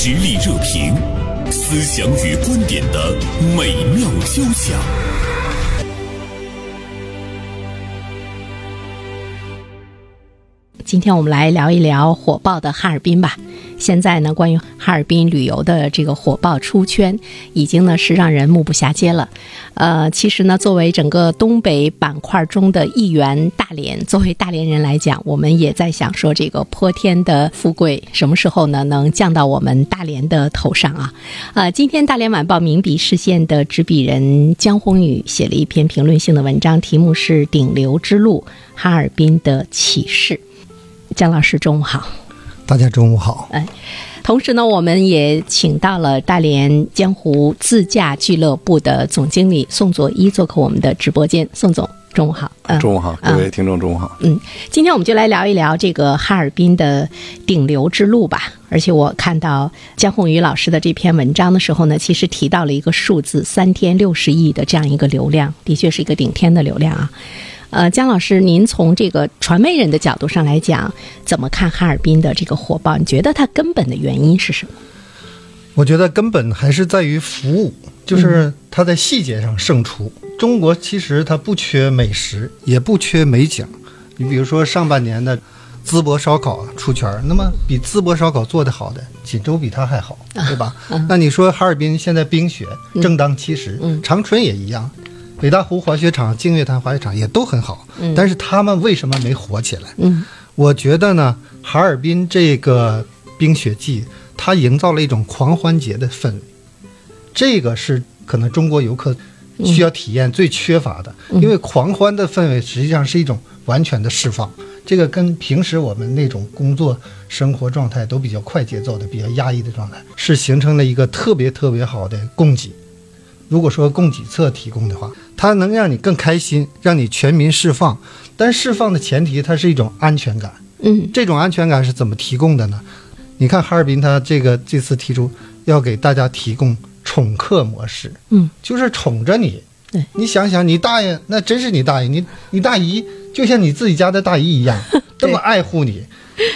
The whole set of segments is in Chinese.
实力热评，思想与观点的美妙交响。今天我们来聊一聊火爆的哈尔滨吧。现在呢，关于哈尔滨旅游的这个火爆出圈，已经呢是让人目不暇接了。呃，其实呢，作为整个东北板块中的一员，大连作为大连人来讲，我们也在想说，这个泼天的富贵什么时候呢能降到我们大连的头上啊？呃，今天大连晚报名笔视线的执笔人江宏宇写了一篇评论性的文章，题目是《顶流之路：哈尔滨的启示》。姜老师，中午好。大家中午好。哎，同时呢，我们也请到了大连江湖自驾俱乐部的总经理宋佐一做客我们的直播间。宋总，中午好。嗯，中午好，各位听众，中午好。嗯，今天我们就来聊一聊这个哈尔滨的顶流之路吧。而且我看到江宏宇老师的这篇文章的时候呢，其实提到了一个数字：三天六十亿的这样一个流量，的确是一个顶天的流量啊。呃，姜老师，您从这个传媒人的角度上来讲，怎么看哈尔滨的这个火爆？你觉得它根本的原因是什么？我觉得根本还是在于服务，就是它在细节上胜出。中国其实它不缺美食，也不缺美景。你比如说上半年的淄博烧烤出圈，那么比淄博烧烤做得好的，锦州比它还好，对吧？那你说哈尔滨现在冰雪正当其时，长春也一样。北大湖滑雪场、净月潭滑雪场也都很好，但是他们为什么没火起来？嗯，我觉得呢，哈尔滨这个冰雪季，它营造了一种狂欢节的氛围，这个是可能中国游客需要体验最缺乏的，因为狂欢的氛围实际上是一种完全的释放，这个跟平时我们那种工作生活状态都比较快节奏的、比较压抑的状态，是形成了一个特别特别好的供给。如果说供给侧提供的话，它能让你更开心，让你全民释放。但释放的前提，它是一种安全感。嗯，这种安全感是怎么提供的呢？你看哈尔滨，它这个这次提出要给大家提供宠客模式。嗯，就是宠着你。对，你想想，你大爷那真是你大爷，你你大姨就像你自己家的大姨一样，这么爱护你，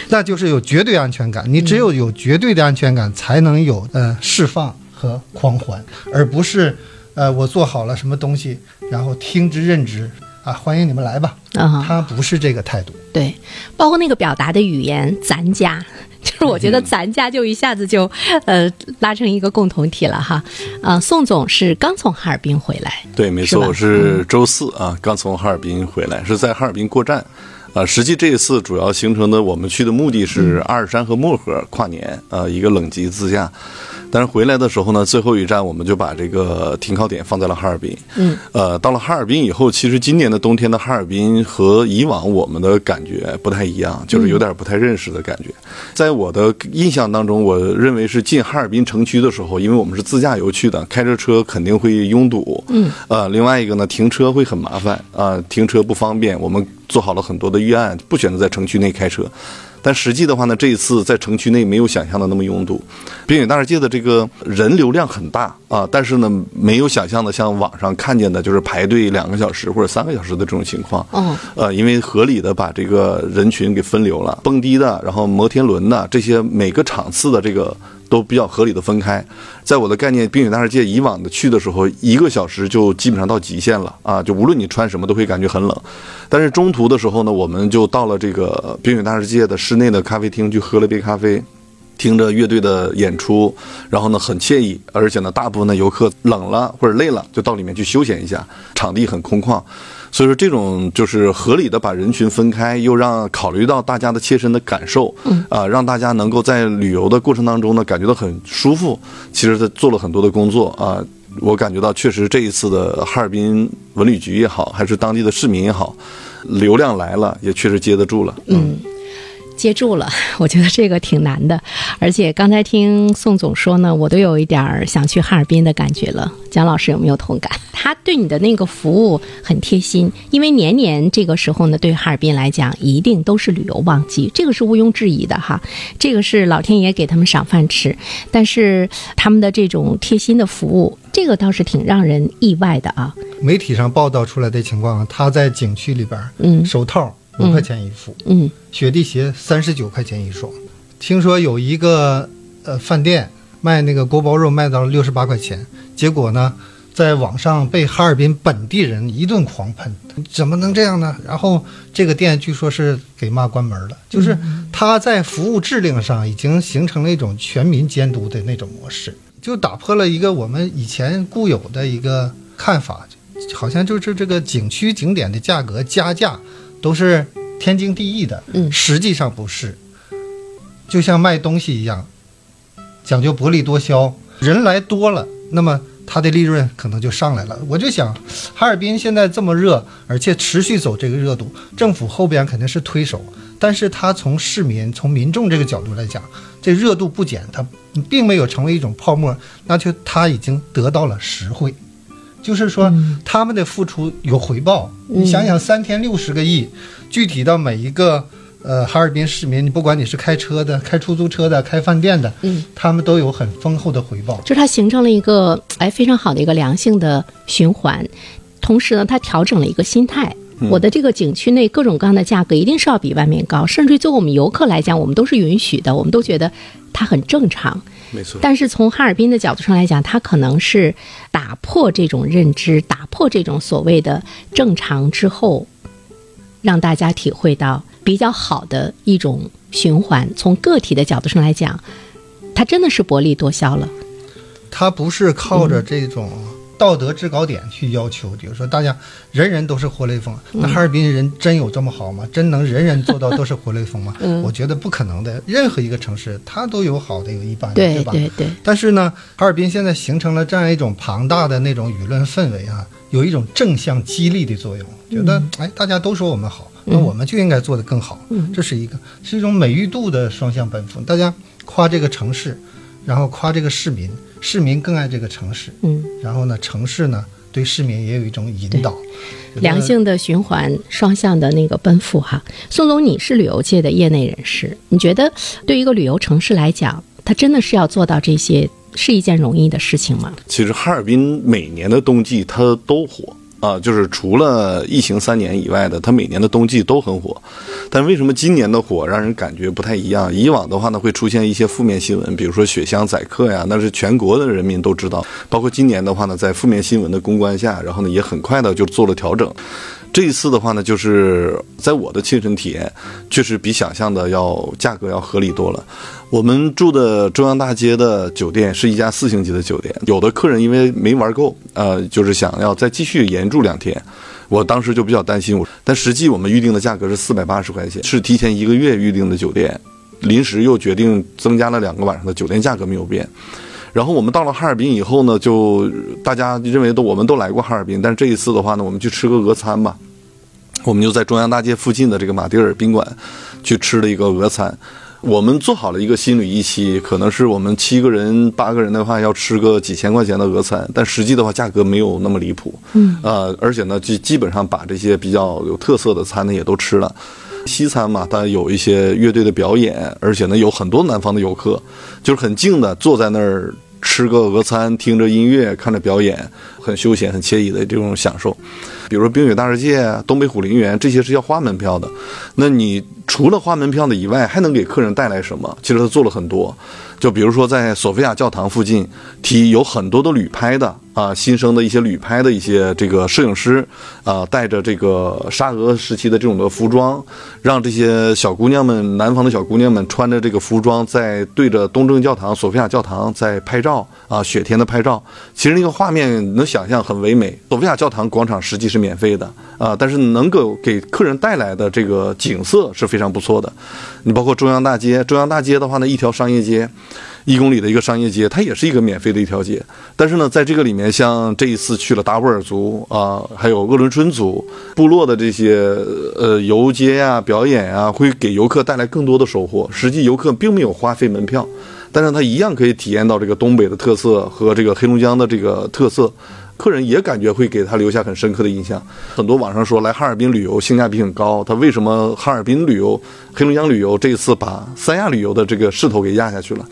那就是有绝对安全感。你只有有绝对的安全感，才能有呃释放。和狂欢，而不是，呃，我做好了什么东西，然后听之任之啊，欢迎你们来吧。啊，他不是这个态度。对，包括那个表达的语言，咱家，就是我觉得咱家就一下子就，呃，拉成一个共同体了哈。啊，宋总是刚从哈尔滨回来。对，没错，我是周四啊，刚从哈尔滨回来，是在哈尔滨过站。啊，实际这一次主要形成的，我们去的目的是阿尔山和漠河跨年，呃，一个冷极自驾。但是回来的时候呢，最后一站我们就把这个停靠点放在了哈尔滨。嗯，呃，到了哈尔滨以后，其实今年的冬天的哈尔滨和以往我们的感觉不太一样，就是有点不太认识的感觉。在我的印象当中，我认为是进哈尔滨城区的时候，因为我们是自驾游去的，开着车肯定会拥堵。嗯，呃，另外一个呢，停车会很麻烦啊，停车不方便。我们做好了很多的预案，不选择在城区内开车。但实际的话呢，这一次在城区内没有想象的那么拥堵，冰雪大世界的这个人流量很大啊，但是呢，没有想象的像网上看见的，就是排队两个小时或者三个小时的这种情况。嗯，呃，因为合理的把这个人群给分流了，蹦迪的，然后摩天轮的这些每个场次的这个。都比较合理的分开，在我的概念，冰雪大世界以往的去的时候，一个小时就基本上到极限了啊！就无论你穿什么，都会感觉很冷。但是中途的时候呢，我们就到了这个冰雪大世界的室内的咖啡厅去喝了杯咖啡，听着乐队的演出，然后呢很惬意，而且呢大部分的游客冷了或者累了，就到里面去休闲一下，场地很空旷。所以说，这种就是合理的把人群分开，又让考虑到大家的切身的感受，嗯啊，让大家能够在旅游的过程当中呢，感觉到很舒服。其实他做了很多的工作啊，我感觉到确实这一次的哈尔滨文旅局也好，还是当地的市民也好，流量来了，也确实接得住了。嗯。接住了，我觉得这个挺难的，而且刚才听宋总说呢，我都有一点想去哈尔滨的感觉了。蒋老师有没有同感？他对你的那个服务很贴心，因为年年这个时候呢，对哈尔滨来讲一定都是旅游旺季，这个是毋庸置疑的哈。这个是老天爷给他们赏饭吃，但是他们的这种贴心的服务，这个倒是挺让人意外的啊。媒体上报道出来的情况，他在景区里边，嗯，手套。五块钱一副，嗯，雪地鞋三十九块钱一双。听说有一个呃饭店卖那个锅包肉卖到了六十八块钱，结果呢，在网上被哈尔滨本地人一顿狂喷，怎么能这样呢？然后这个店据说是给骂关门了，就是它在服务质量上已经形成了一种全民监督的那种模式，就打破了一个我们以前固有的一个看法，好像就是这个景区景点的价格加价都是天经地义的，嗯实际上不是，就像卖东西一样，讲究薄利多销，人来多了，那么它的利润可能就上来了。我就想，哈尔滨现在这么热，而且持续走这个热度，政府后边肯定是推手，但是它从市民、从民众这个角度来讲，这热度不减，它并没有成为一种泡沫，那就它已经得到了实惠。就是说，他们的付出有回报。你想想，三天六十个亿，具体到每一个呃哈尔滨市民，你不管你是开车的、开出租车的、开饭店的，嗯，他们都有很丰厚的回报。就是它形成了一个哎非常好的一个良性的循环，同时呢，它调整了一个心态。我的这个景区内各种各样的价格一定是要比外面高，甚至于作为我们游客来讲，我们都是允许的，我们都觉得它很正常。没错。但是从哈尔滨的角度上来讲，它可能是打破这种认知，打破这种所谓的正常之后，让大家体会到比较好的一种循环。从个体的角度上来讲，它真的是薄利多销了。它不是靠着这种道德制高点去要求，比如说大家人人都是活雷锋，那哈尔滨人真有这么好吗？真能人人做到都是活雷锋吗？我觉得不可能的。任何一个城市，它都有好的有一般的，对吧？对对，但是呢，哈尔滨现在形成了这样一种庞大的那种舆论氛围啊，有一种正向激励的作用，觉得哎，大家都说我们好，那我们就应该做得更好。这是一个是一种美誉度的双向奔赴，大家夸这个城市，然后夸这个市民，市民更爱这个城市，嗯，然后呢，城市呢对市民也有一种引导，良性的循环，双向的那个奔赴哈。宋总，你是旅游界的业内人士，你觉得对于一个旅游城市来讲，它真的是要做到这些，是一件容易的事情吗？其实哈尔滨每年的冬季它都火啊，就是除了疫情三年以外的，它每年的冬季都很火。但为什么今年的火让人感觉不太一样？以往的话呢，会出现一些负面新闻，比如说雪乡宰客呀，那是全国的人民都知道。包括今年的话呢，在负面新闻的公关下，然后呢也很快的就做了调整。这一次的话呢，就是在我的亲身体验，确实比想象的要价格要合理多了。我们住的中央大街的酒店是一家四星级的酒店，有的客人因为没玩够，呃，就是想要再继续延住两天。我当时就比较担心，我但实际我们预定的价格是四百八十块钱，是提前一个月预定的酒店，临时又决定增加了两个晚上的酒店价格没有变。然后我们到了哈尔滨以后呢，就大家认为都我们都来过哈尔滨，但是这一次的话呢，我们去吃个俄餐吧。我们就在中央大街附近的这个马迭尔宾馆去吃了一个俄餐。我们做好了一个心理预期，可能是我们七个人、八个人的话要吃个几千块钱的俄餐，但实际的话价格没有那么离谱。嗯，呃，而且呢，基基本上把这些比较有特色的餐呢也都吃了。西餐嘛，它有一些乐队的表演，而且呢有很多南方的游客，就是很静的坐在那儿吃个俄餐，听着音乐，看着表演，很休闲、很惬意的这种享受。比如说冰雪大世界、东北虎林园这些是要花门票的，那你除了花门票的以外，还能给客人带来什么？其实他做了很多，就比如说在索菲亚教堂附近，提有很多的旅拍的啊，新生的一些旅拍的一些这个摄影师啊，带着这个沙俄时期的这种的服装，让这些小姑娘们，南方的小姑娘们穿着这个服装，在对着东正教堂、索菲亚教堂在拍照啊，雪天的拍照。其实那个画面能想象很唯美。索菲亚教堂广场实际是免费的啊，但是能够给客人带来的这个景色是非常不错的。你包括中央大街，中央大街的话呢，一条商业街。一公里的一个商业街，它也是一个免费的一条街。但是呢，在这个里面，像这一次去了达斡尔族啊，还有鄂伦春族部落的这些呃游街呀、表演呀，会给游客带来更多的收获。实际游客并没有花费门票，但是他一样可以体验到这个东北的特色和这个黑龙江的这个特色。客人也感觉会给他留下很深刻的印象。很多网上说来哈尔滨旅游性价比很高，他为什么哈尔滨旅游、黑龙江旅游这一次把三亚旅游的这个势头给压下去了？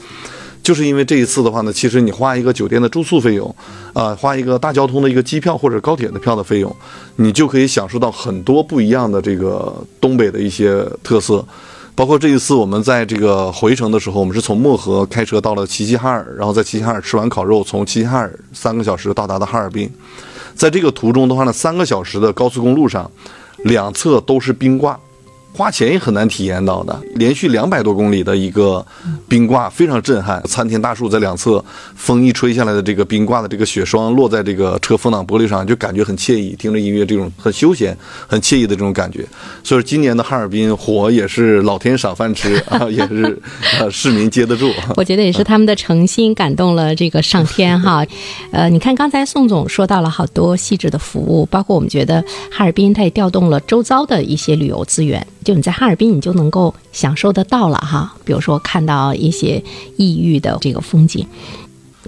就是因为这一次的话呢，其实你花一个酒店的住宿费用，啊、花一个大交通的一个机票或者高铁的票的费用，你就可以享受到很多不一样的这个东北的一些特色。包括这一次我们在这个回程的时候，我们是从漠河开车到了齐齐哈尔，然后在齐齐哈尔吃完烤肉，从齐齐哈尔三个小时到达的哈尔滨。在这个途中的话呢，三个小时的高速公路上，两侧都是冰挂。花钱也很难体验到的，连续两百多公里的一个冰挂非常震撼。参天大树在两侧，风一吹下来的这个冰挂的这个雪霜落在这个车风挡玻璃上，就感觉很惬意。听着音乐，这种很休闲、很惬意的这种感觉。所以今年的哈尔滨火也是老天赏饭吃啊，也是呃市民接得住。我觉得也是他们的诚心感动了这个上天哈。呃，你看刚才宋总说到了好多细致的服务，包括我们觉得哈尔滨它也调动了周遭的一些旅游资源。就你在哈尔滨，你就能够享受得到了哈。比如说看到一些异域的这个风景，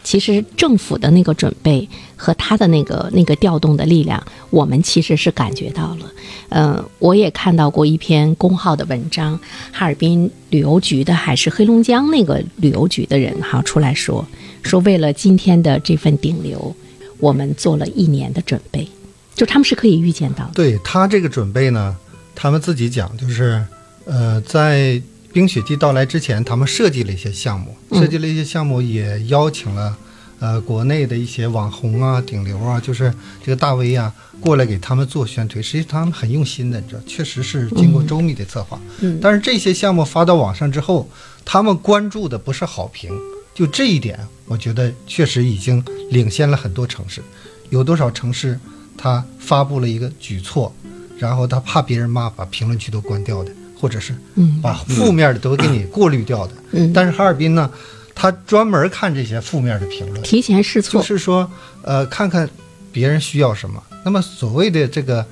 其实政府的那个准备和他的那个那个调动的力量，我们其实是感觉到了。嗯，我也看到过一篇公号的文章，哈尔滨旅游局的还是黑龙江那个旅游局的人哈出来说，说为了今天的这份顶流，我们做了一年的准备，就他们是可以预见到的。对他这个准备呢？他们自己讲，就是，呃，在冰雪季到来之前，他们设计了一些项目，设计了一些项目，也邀请了，呃，国内的一些网红啊、顶流啊，就是这个大 V 啊，过来给他们做宣推。实际他们很用心的，你知道，确实是经过周密的策划。嗯。但是这些项目发到网上之后，他们关注的不是好评，就这一点，我觉得确实已经领先了很多城市。有多少城市，他发布了一个举措？然后他怕别人骂，把评论区都关掉的，或者是把负面的都给你过滤掉的。嗯，但是哈尔滨呢，他专门看这些负面的评论，提前试错，就是说，呃，看看别人需要什么。那么所谓的这个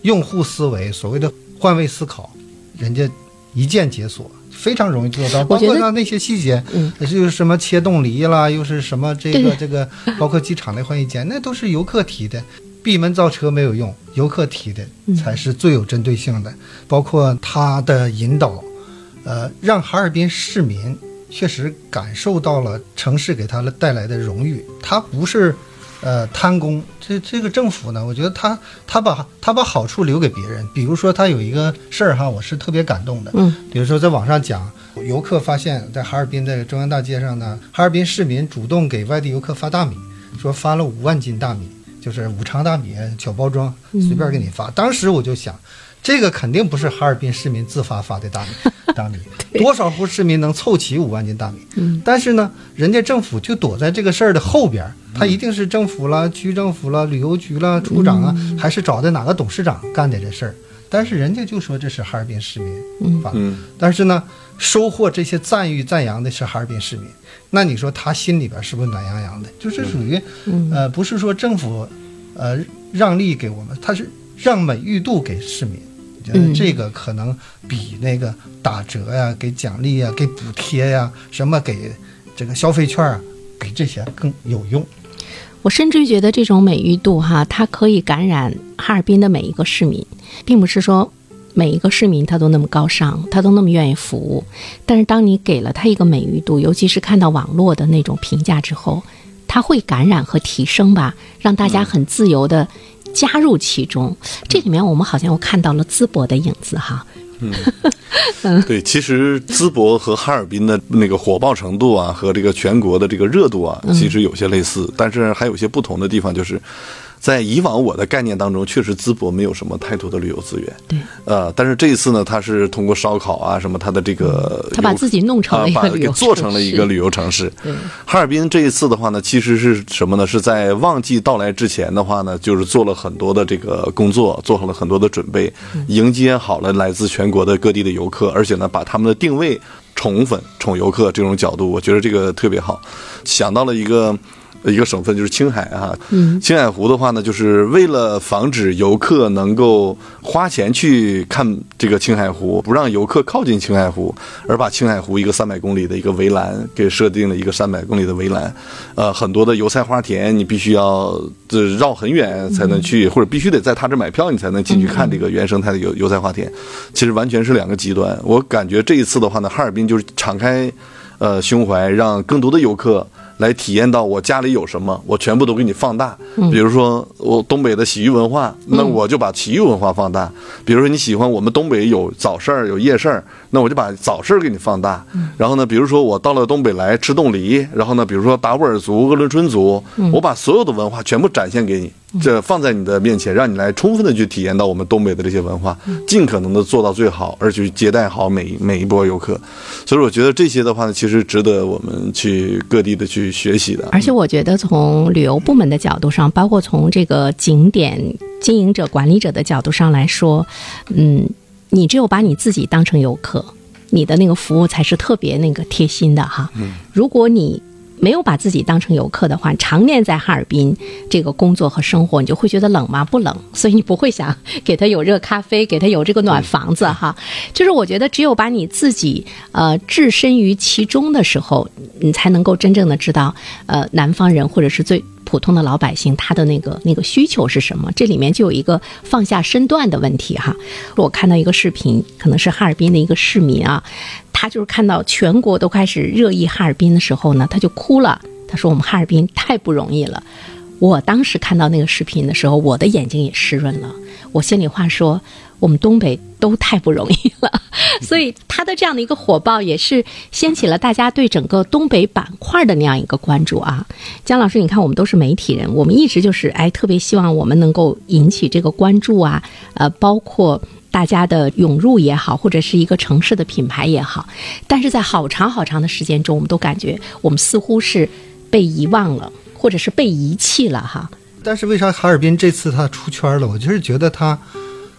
用户思维，所谓的换位思考，人家一键解锁，非常容易做到。包括他那些细节，嗯，就是什么切冻梨啦，又是什么这个这个，包括机场的换衣间，那都是游客提的。闭门造车没有用，游客提的才是最有针对性的。包括他的引导，呃，让哈尔滨市民确实感受到了城市给他带来的荣誉。他不是，呃，贪功。这这个政府呢，我觉得他他把他把好处留给别人。比如说他有一个事儿哈，我是特别感动的。嗯，比如说在网上讲，游客发现，在哈尔滨的中央大街上呢，哈尔滨市民主动给外地游客发大米，说发了五万斤大米。就是五常大米小包装，随便给你发。当时我就想，这个肯定不是哈尔滨市民自发发的大米，大米 多少户市民能凑齐五万斤大米？嗯，但是呢，人家政府就躲在这个事儿的后边，他一定是政府了、区政府了、旅游局了、处长啊，还是找的哪个董事长干的这事儿？但是人家就说这是哈尔滨市民发，但是呢，收获这些赞誉赞扬的是哈尔滨市民。那你说他心里边是不是暖洋洋的？就是属于，呃，不是说政府，呃，让利给我们，他是让美誉度给市民。觉得这个可能比那个打折呀、给奖励呀、给补贴呀、什么给这个消费券啊，给这些更有用。我甚至于觉得这种美誉度哈，它可以感染哈尔滨的每一个市民，并不是说。每一个市民他都那么高尚，他都那么愿意服务，但是当你给了他一个美誉度，尤其是看到网络的那种评价之后，他会感染和提升吧，让大家很自由的加入其中。这里面我们好像又看到了淄博的影子哈。嗯，对，其实淄博和哈尔滨的那个火爆程度啊，和这个全国的这个热度啊，其实有些类似，但是还有些不同的地方就是。在以往我的概念当中，确实淄博没有什么太多的旅游资源。对，呃，但是这一次呢，他是通过烧烤啊什么，他的这个他把自己弄成了一个旅游做成了一个旅游城市。对，哈尔滨这一次的话呢，其实是什么呢？是在旺季到来之前的话呢，就是做了很多的这个工作，做好了很多的准备，迎接好了来自全国的各地的游客，而且呢，把他们的定位宠粉、宠游客这种角度，我觉得这个特别好，想到了一个。一个省份就是青海啊，青海湖的话呢，就是为了防止游客能够花钱去看这个青海湖，不让游客靠近青海湖，而把青海湖一个三百公里的一个围栏给设定了一个三百公里的围栏，呃，很多的油菜花田你必须要这绕很远才能去，或者必须得在他这买票你才能进去看这个原生态的油油菜花田，其实完全是两个极端。我感觉这一次的话呢，哈尔滨就是敞开呃胸怀，让更多的游客。来体验到我家里有什么，我全部都给你放大。比如说我东北的洗浴文化，那我就把洗浴文化放大。比如说你喜欢我们东北有早市儿有夜市儿，那我就把早市儿给你放大。然后呢，比如说我到了东北来吃冻梨，然后呢，比如说达斡尔族、鄂伦春族，我把所有的文化全部展现给你。这放在你的面前，让你来充分的去体验到我们东北的这些文化，尽可能的做到最好，而去接待好每每一波游客。所以我觉得这些的话呢，其实值得我们去各地的去学习的。而且我觉得从旅游部门的角度上，包括从这个景点经营者、管理者的角度上来说，嗯，你只有把你自己当成游客，你的那个服务才是特别那个贴心的哈。如果你没有把自己当成游客的话，常年在哈尔滨这个工作和生活，你就会觉得冷吗？不冷，所以你不会想给他有热咖啡，给他有这个暖房子哈。就是我觉得，只有把你自己呃置身于其中的时候，你才能够真正的知道呃南方人或者是最普通的老百姓他的那个那个需求是什么。这里面就有一个放下身段的问题哈。我看到一个视频，可能是哈尔滨的一个市民啊。他就是看到全国都开始热议哈尔滨的时候呢，他就哭了。他说：“我们哈尔滨太不容易了。”我当时看到那个视频的时候，我的眼睛也湿润了。我心里话说：“我们东北都太不容易了。”所以他的这样的一个火爆，也是掀起了大家对整个东北板块的那样一个关注啊。姜老师，你看，我们都是媒体人，我们一直就是哎，特别希望我们能够引起这个关注啊。呃，包括。大家的涌入也好，或者是一个城市的品牌也好，但是在好长好长的时间中，我们都感觉我们似乎是被遗忘了，或者是被遗弃了哈。但是为啥哈尔滨这次他出圈了？我就是觉得他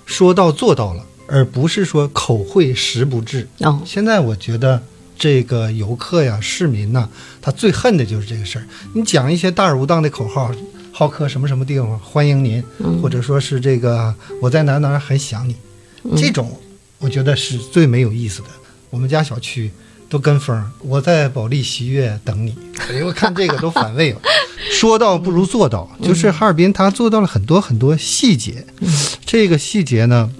说到做到了，而不是说口惠实不至。哦，现在我觉得这个游客呀、市民呐，他最恨的就是这个事儿。你讲一些大而无当的口号，好客什么什么地方欢迎您，或者说是这个我在哪哪很想你。这种我觉得是最没有意思的。我们家小区都跟风，我在保利喜悦等你。哎呦，看这个都反胃了。说到不如做到，就是哈尔滨他做到了很多很多细节。这个细节呢，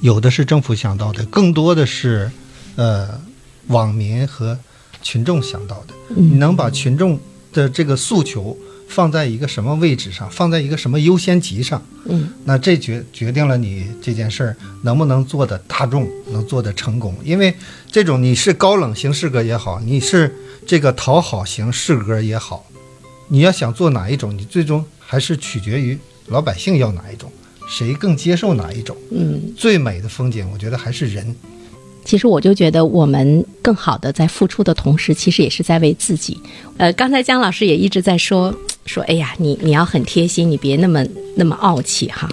有的是政府想到的，更多的是呃网民和群众想到的。你能把群众的这个诉求。放在一个什么位置上，放在一个什么优先级上，嗯，那这决决定了你这件事儿能不能做的大众，能做的成功。因为这种你是高冷型诗歌也好，你是这个讨好型诗歌也好，你要想做哪一种，你最终还是取决于老百姓要哪一种，谁更接受哪一种。嗯，最美的风景，我觉得还是人。其实我就觉得，我们更好的在付出的同时，其实也是在为自己。呃，刚才姜老师也一直在说说，哎呀，你你要很贴心，你别那么那么傲气哈。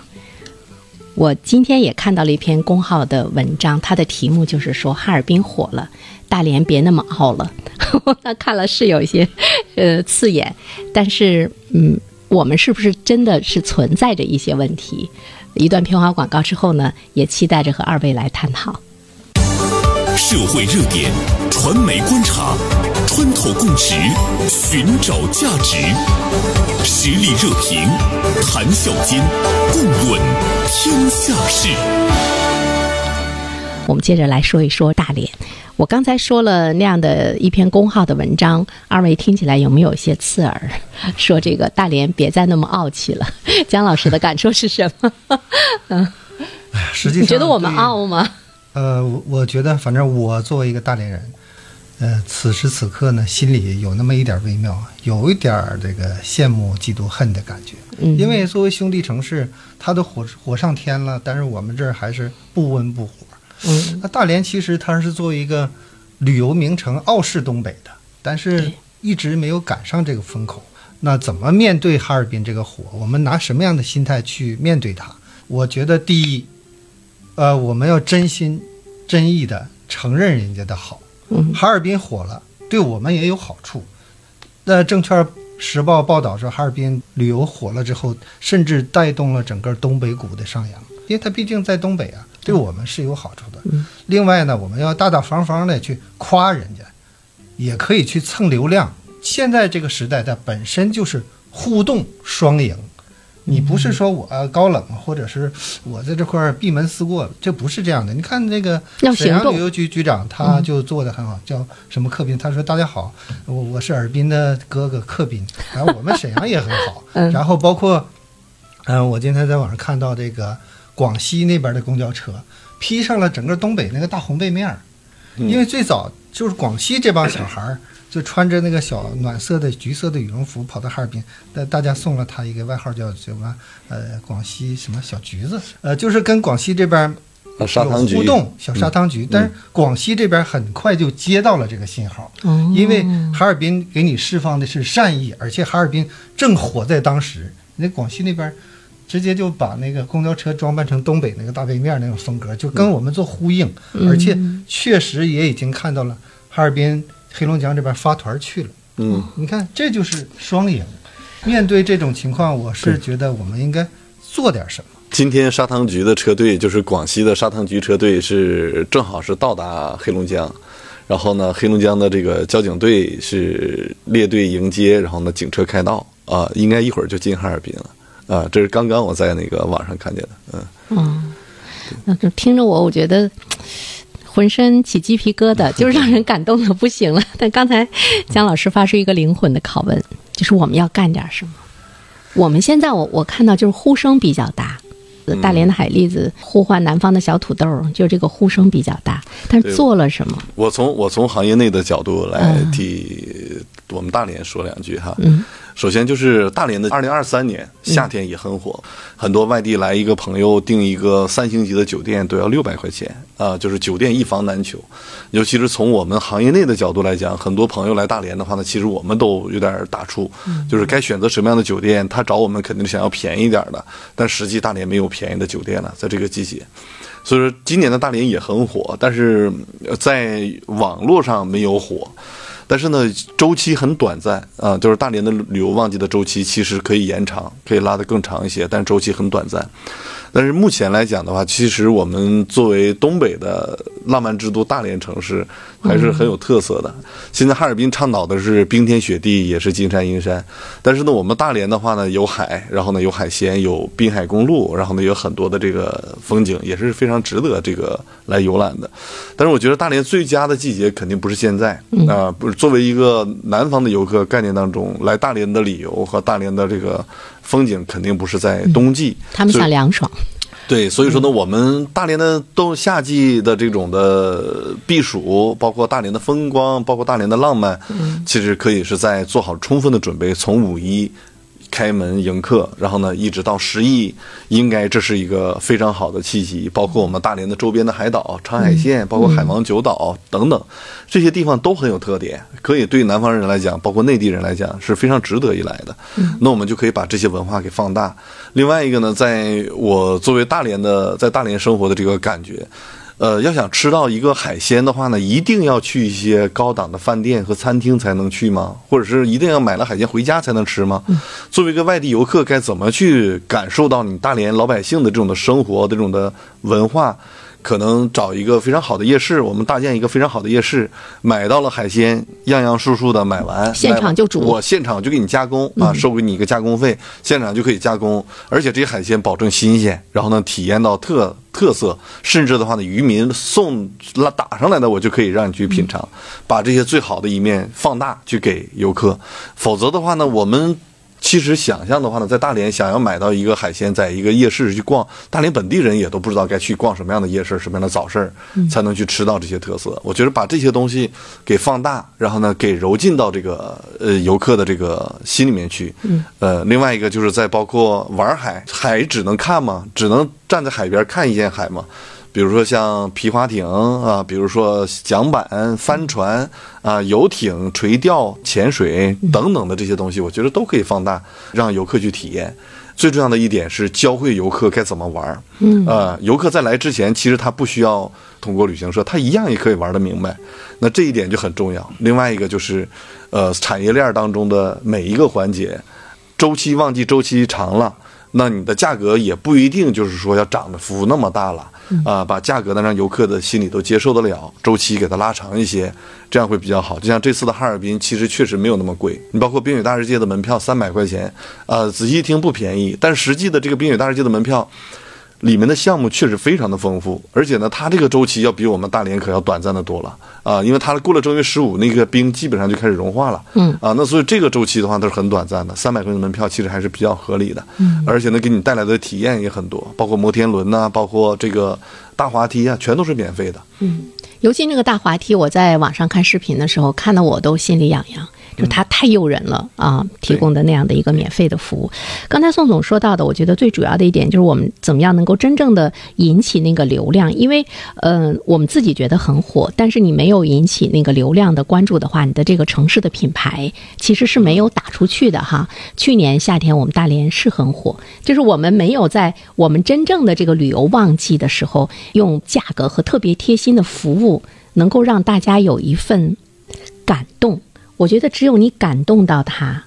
我今天也看到了一篇公号的文章，它的题目就是说哈尔滨火了，大连别那么傲了。那看了是有一些呃刺眼，但是嗯，我们是不是真的是存在着一些问题？一段片花广告之后呢，也期待着和二位来探讨。社会热点，传媒观察，穿透共识，寻找价值，实力热评，谈笑间，共论天下事。我们接着来说一说大连。我刚才说了那样的一篇公号的文章，二位听起来有没有一些刺耳？说这个大连别再那么傲气了。姜老师的感受是什么？嗯，哎呀，实际上你觉得我们傲吗？呃，我我觉得，反正我作为一个大连人，呃，此时此刻呢，心里有那么一点微妙，有一点儿这个羡慕、嫉妒、恨的感觉。嗯，因为作为兄弟城市，它都火火上天了，但是我们这儿还是不温不火。嗯，那大连其实它是作为一个旅游名城，傲视东北的，但是一直没有赶上这个风口。那怎么面对哈尔滨这个火？我们拿什么样的心态去面对它？我觉得第一。呃，我们要真心真意的承认人家的好。嗯，哈尔滨火了，对我们也有好处。那证券时报报道说，哈尔滨旅游火了之后，甚至带动了整个东北股的上扬，因为它毕竟在东北啊，对我们是有好处的。嗯，另外呢，我们要大大方方的去夸人家，也可以去蹭流量。现在这个时代，它本身就是互动双赢。你不是说我高冷，或者是我在这块儿闭门思过，这不是这样的。你看那个沈阳旅游局局长，他就做的很好，叫什么克斌？他说：“大家好，我我是尔滨的哥哥克斌，然后我们沈阳也很好。嗯然后包括，嗯、我今天在网上看到这个广西那边的公交车披上了整个东北那个大红背面儿，因为最早就是广西这帮小孩儿。就穿着那个小暖色的橘色的羽绒服跑到哈尔滨，大大家送了他一个外号叫什么？呃，广西什么小橘子？呃，就是跟广西这边有互动，小砂糖橘。但是广西这边很快就接到了这个信号，哦因为哈尔滨给你释放的是善意，而且哈尔滨正火在当时。那广西那边直接就把那个公交车装扮成东北那个大背面那种风格，就跟我们做呼应，而且确实也已经看到了哈尔滨、黑龙江这边发团去了。嗯，你看，这就是双赢。面对这种情况，我是觉得我们应该做点什么。今天砂糖橘的车队就是广西的砂糖橘车队，是正好是到达黑龙江，然后呢，黑龙江的这个交警队是列队迎接，然后呢，警车开道啊、应该一会儿就进哈尔滨了啊、这是刚刚我在那个网上看见的，嗯，嗯，那就听着我，我觉得浑身起鸡皮疙瘩，就是让人感动的不行了。但刚才姜老师发出一个灵魂的拷问，就是我们要干点什么？我们现在我我看到就是呼声比较大。大连的海蛎子呼唤南方的小土豆，就这个呼声比较大，但是做了什么？我从我从行业内的角度来嗯替我们大连说两句哈。嗯首先就是大连的二零二三年夏天也很火，很多外地来一个朋友订一个三星级的酒店都要六百块钱啊、就是酒店一房难求。尤其是从我们行业内的角度来讲，很多朋友来大连的话呢，其实我们都有点打怵，就是该选择什么样的酒店，他找我们肯定想要便宜一点的，但实际大连没有便宜的酒店了，在这个季节。所以说今年的大连也很火，但是呃在网络上没有火。但是呢，周期很短暂啊、就是大连的旅游旺季的周期其实可以延长，可以拉得更长一些，但周期很短暂。但是目前来讲的话，其实我们作为东北的浪漫之都大连城市，还是很有特色的。现在哈尔滨倡导的是冰天雪地，也是金山银山。但是呢，我们大连的话呢，有海，然后呢有海鲜，有滨海公路，然后呢有很多的这个风景，也是非常值得这个来游览的。但是我觉得大连最佳的季节肯定不是现在啊、不是作为一个南方的游客概念当中来大连的理由和大连的这个风景，肯定不是在冬季。他们想凉爽，对，所以说呢，我们大连的冬夏季的这种的避暑，包括大连的风光，包括大连的浪漫，其实可以是在做好充分的准备，从五一。开门迎客，然后呢，一直到十一，应该这是一个非常好的契机。包括我们大连的周边的海岛、长海县，包括海王九岛等等，这些地方都很有特点，可以对南方人来讲，包括内地人来讲是非常值得一来的。那我们就可以把这些文化给放大。另外一个呢，在我作为大连的，在大连生活的这个感觉。呃，要想吃到一个海鲜的话呢，一定要去一些高档的饭店和餐厅才能去吗？或者是一定要买了海鲜回家才能吃吗？作为一个外地游客，该怎么去感受到你大连老百姓的这种的生活、这种的文化？可能找一个非常好的夜市，我们搭建一个非常好的夜市，买到了海鲜，样样数数的买完，现场就煮。我现场就给你加工啊，收给你一个加工费，现场就可以加工，而且这些海鲜保证新鲜，然后呢，体验到特特色，甚至的话呢，渔民送拉打上来的，我就可以让你去品尝，把这些最好的一面放大去给游客，否则的话呢，我们。其实想象的话呢，在大连想要买到一个海鲜，在一个夜市去逛，大连本地人也都不知道该去逛什么样的夜市、什么样的早市，才能去吃到这些特色。我觉得把这些东西给放大，然后呢，给揉进到这个呃游客的这个心里面去。呃，另外一个就是在包括玩海，海只能看吗？只能站在海边看一见海吗？比如说像皮划艇啊，比如说桨板、帆船啊、游艇、垂钓、潜水等等的这些东西，我觉得都可以放大，让游客去体验。最重要的一点是教会游客该怎么玩儿。嗯，呃，游客在来之前，其实他不需要通过旅行社，他一样也可以玩得明白。那这一点就很重要。另外一个就是，呃，产业链当中的每一个环节，周期旺季周期长了，那你的价格也不一定就是说要涨的幅度那么大了。啊、把价格呢让游客的心里都接受得了，周期给它拉长一些，这样会比较好。就像这次的哈尔滨，其实确实没有那么贵，你包括冰雪大世界的门票三百块钱，呃，仔细一听不便宜，但实际的这个冰雪大世界的门票。里面的项目确实非常的丰富，而且呢，它这个周期要比我们大连可要短暂的多了。啊，因为它过了正月十五，那个冰基本上就开始融化了，嗯。啊，那所以这个周期的话，它是很短暂的，三百块钱的门票其实还是比较合理的，嗯，而且呢，给你带来的体验也很多，包括摩天轮呐、包括这个大滑梯啊，全都是免费的，嗯。尤其那个大滑梯，我在网上看视频的时候，看的我都心里痒痒，就它太诱人了啊！提供的那样的一个免费的服务。刚才宋总说到的，我觉得最主要的一点就是我们怎么样能够真正的引起那个流量，因为嗯、呃我们自己觉得很火，但是你没有引起那个流量的关注的话，你的这个城市的品牌其实是没有打出去的哈。去年夏天我们大连是很火，就是我们没有在我们真正的这个旅游旺季的时候，用价格和特别贴心的服务，能够让大家有一份感动。我觉得只有你感动到他，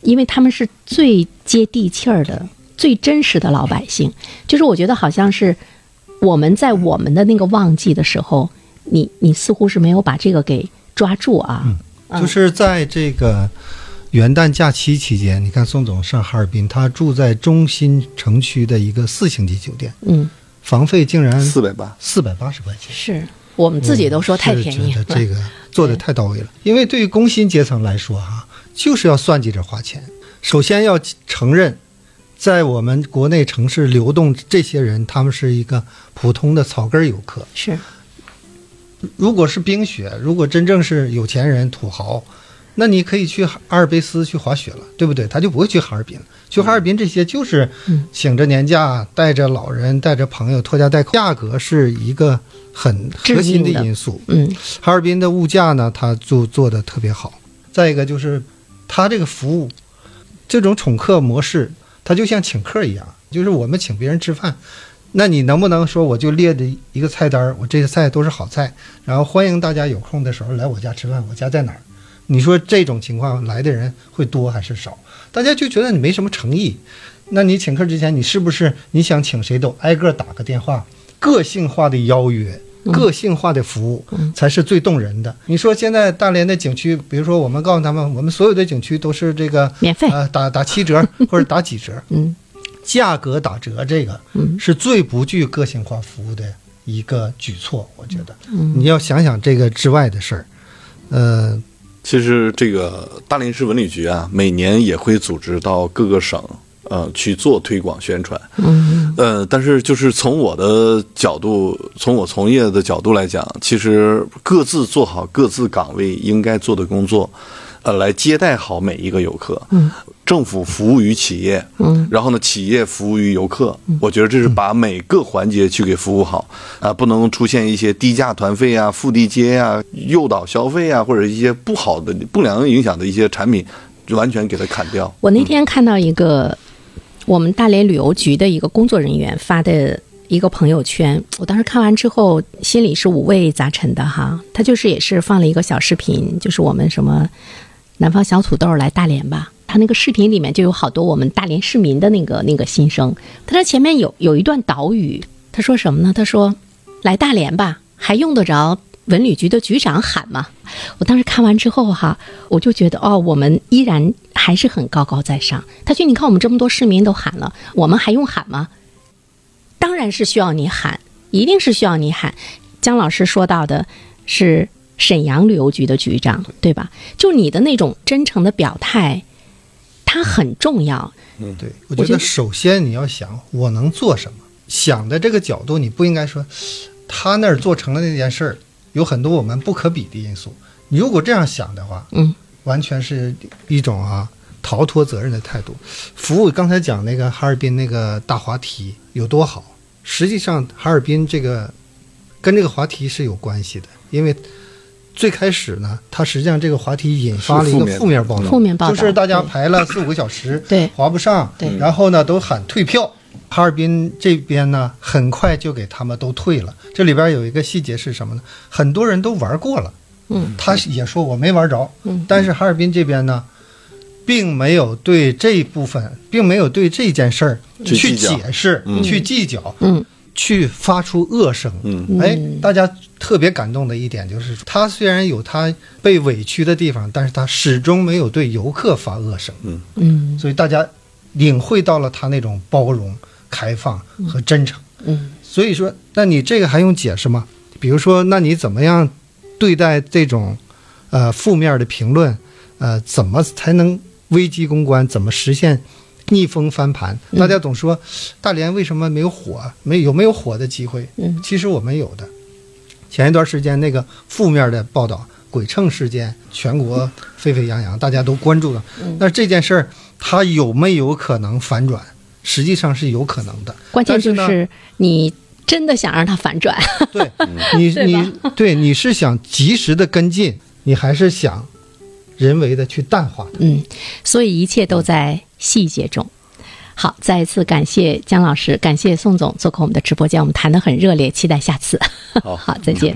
因为他们是最接地气儿的、最真实的老百姓。就是我觉得好像是我们在我们的那个旺季的时候，你你似乎是没有把这个给抓住啊。嗯就是在这个元旦假期期间，你看宋总上哈尔滨，他住在中心城区的一个四星级酒店，嗯，房费竟然四百八，四百八十块钱。是我们自己都说太便宜了。这个做的太到位了。因为对于工薪阶层来说，哈，就是要算计着花钱。首先要承认，在我们国内城市流动这些人，他们是一个普通的草根游客。是如果是冰雪，如果真正是有钱人土豪，那你可以去阿尔卑斯去滑雪了，对不对？他就不会去哈尔滨了。去哈尔滨这些就是嗯请着年假，带着老人，带着朋友，拖家带口，价格是一个很核心的因素。嗯哈尔滨的物价呢，它就做的特别好。再一个就是，它这个服务，这种宠客模式，它就像请客一样，就是我们请别人吃饭，那你能不能说我就列的一个菜单，我这些菜都是好菜，然后欢迎大家有空的时候来我家吃饭，我家在哪儿？你说这种情况来的人会多还是少？大家就觉得你没什么诚意。那你请客之前，你是不是你想请谁都挨个打个电话，个性化的邀约？个性化的服务才是最动人的。你说现在大连的景区，比如说我们告诉他们，我们所有的景区都是这个免费。呃，打打七折 或者打几折，嗯。价格打折这个嗯。是最不具个性化服务的一个举措。我觉得。嗯。你要想想这个之外的事儿，呃，其实这个大连市文旅局啊，每年也会组织到各个省，呃，去做推广宣传。嗯呃，但是就是从我的角度，从我从业的角度来讲，其实各自做好各自岗位应该做的工作，呃，来接待好每一个游客。嗯，政府服务于企业，嗯，然后呢，企业服务于游客。我觉得这是把每个环节去给服务好啊、不能出现一些低价团费啊、附地接啊、诱导消费啊，或者一些不好的、不良影响的一些产品，就完全给它砍掉。我那天看到一个我们大连旅游局的一个工作人员发的一个朋友圈，我当时看完之后心里是五味杂陈的哈。他就是也是放了一个小视频，就是我们什么南方小土豆来大连吧。他那个视频里面就有好多我们大连市民的那个那个心声。他说前面有有一段导语，他说什么呢？他说：“来大连吧，还用得着文旅局的局长喊嘛？”我当时看完之后哈，我就觉得哦，我们依然还是很高高在上。他说：“你看我们这么多市民都喊了，我们还用喊吗？”当然是需要你喊，一定是需要你喊。姜老师说到的是沈阳旅游局的局长，对吧？就你的那种真诚的表态，它很重要。嗯对，我觉得我觉得首先你要想我能做什么，想的这个角度，你不应该说他那儿做成了那件事儿，有很多我们不可比的因素。你如果这样想的话，嗯，完全是一种啊逃脱责任的态度。服务刚才讲那个哈尔滨那个大滑梯有多好，实际上哈尔滨这个跟这个滑梯是有关系的，因为最开始呢，它实际上这个滑梯引发了一个负面报道，负面报道就是大家排了四五个小时，对划不上，对然后呢都喊退票。哈尔滨这边呢，很快就给他们都退了。这里边有一个细节是什么呢？很多人都玩过了，嗯，他也说我没玩着，嗯，但是哈尔滨这边呢，并没有对这一部分，并没有对这件事儿去解释、嗯去计较，嗯去发出恶声。嗯，哎，大家特别感动的一点就是，他虽然有他被委屈的地方，但是他始终没有对游客发恶声。嗯嗯所以大家领会到了他那种包容、开放和真诚。嗯所以说，那你这个还用解释吗？比如说，那你怎么样对待这种呃负面的评论？呃，怎么才能危机公关？怎么实现逆风翻盘？大家总说大连为什么没有火？没有没有火的机会？嗯其实我们有的。前一段时间那个负面的报道，鬼秤事件，全国沸沸扬扬，大家都关注了。那这件事儿，它有没有可能反转？实际上是有可能的。关键就是是你真的想让它反转。对你，你对你是想及时的跟进，你还是想人为的去淡化它？嗯，所以一切都在细节中。好，再一次感谢姜老师，感谢宋总做客我们的直播间，我们谈得很热烈，期待下次。好 好，再见。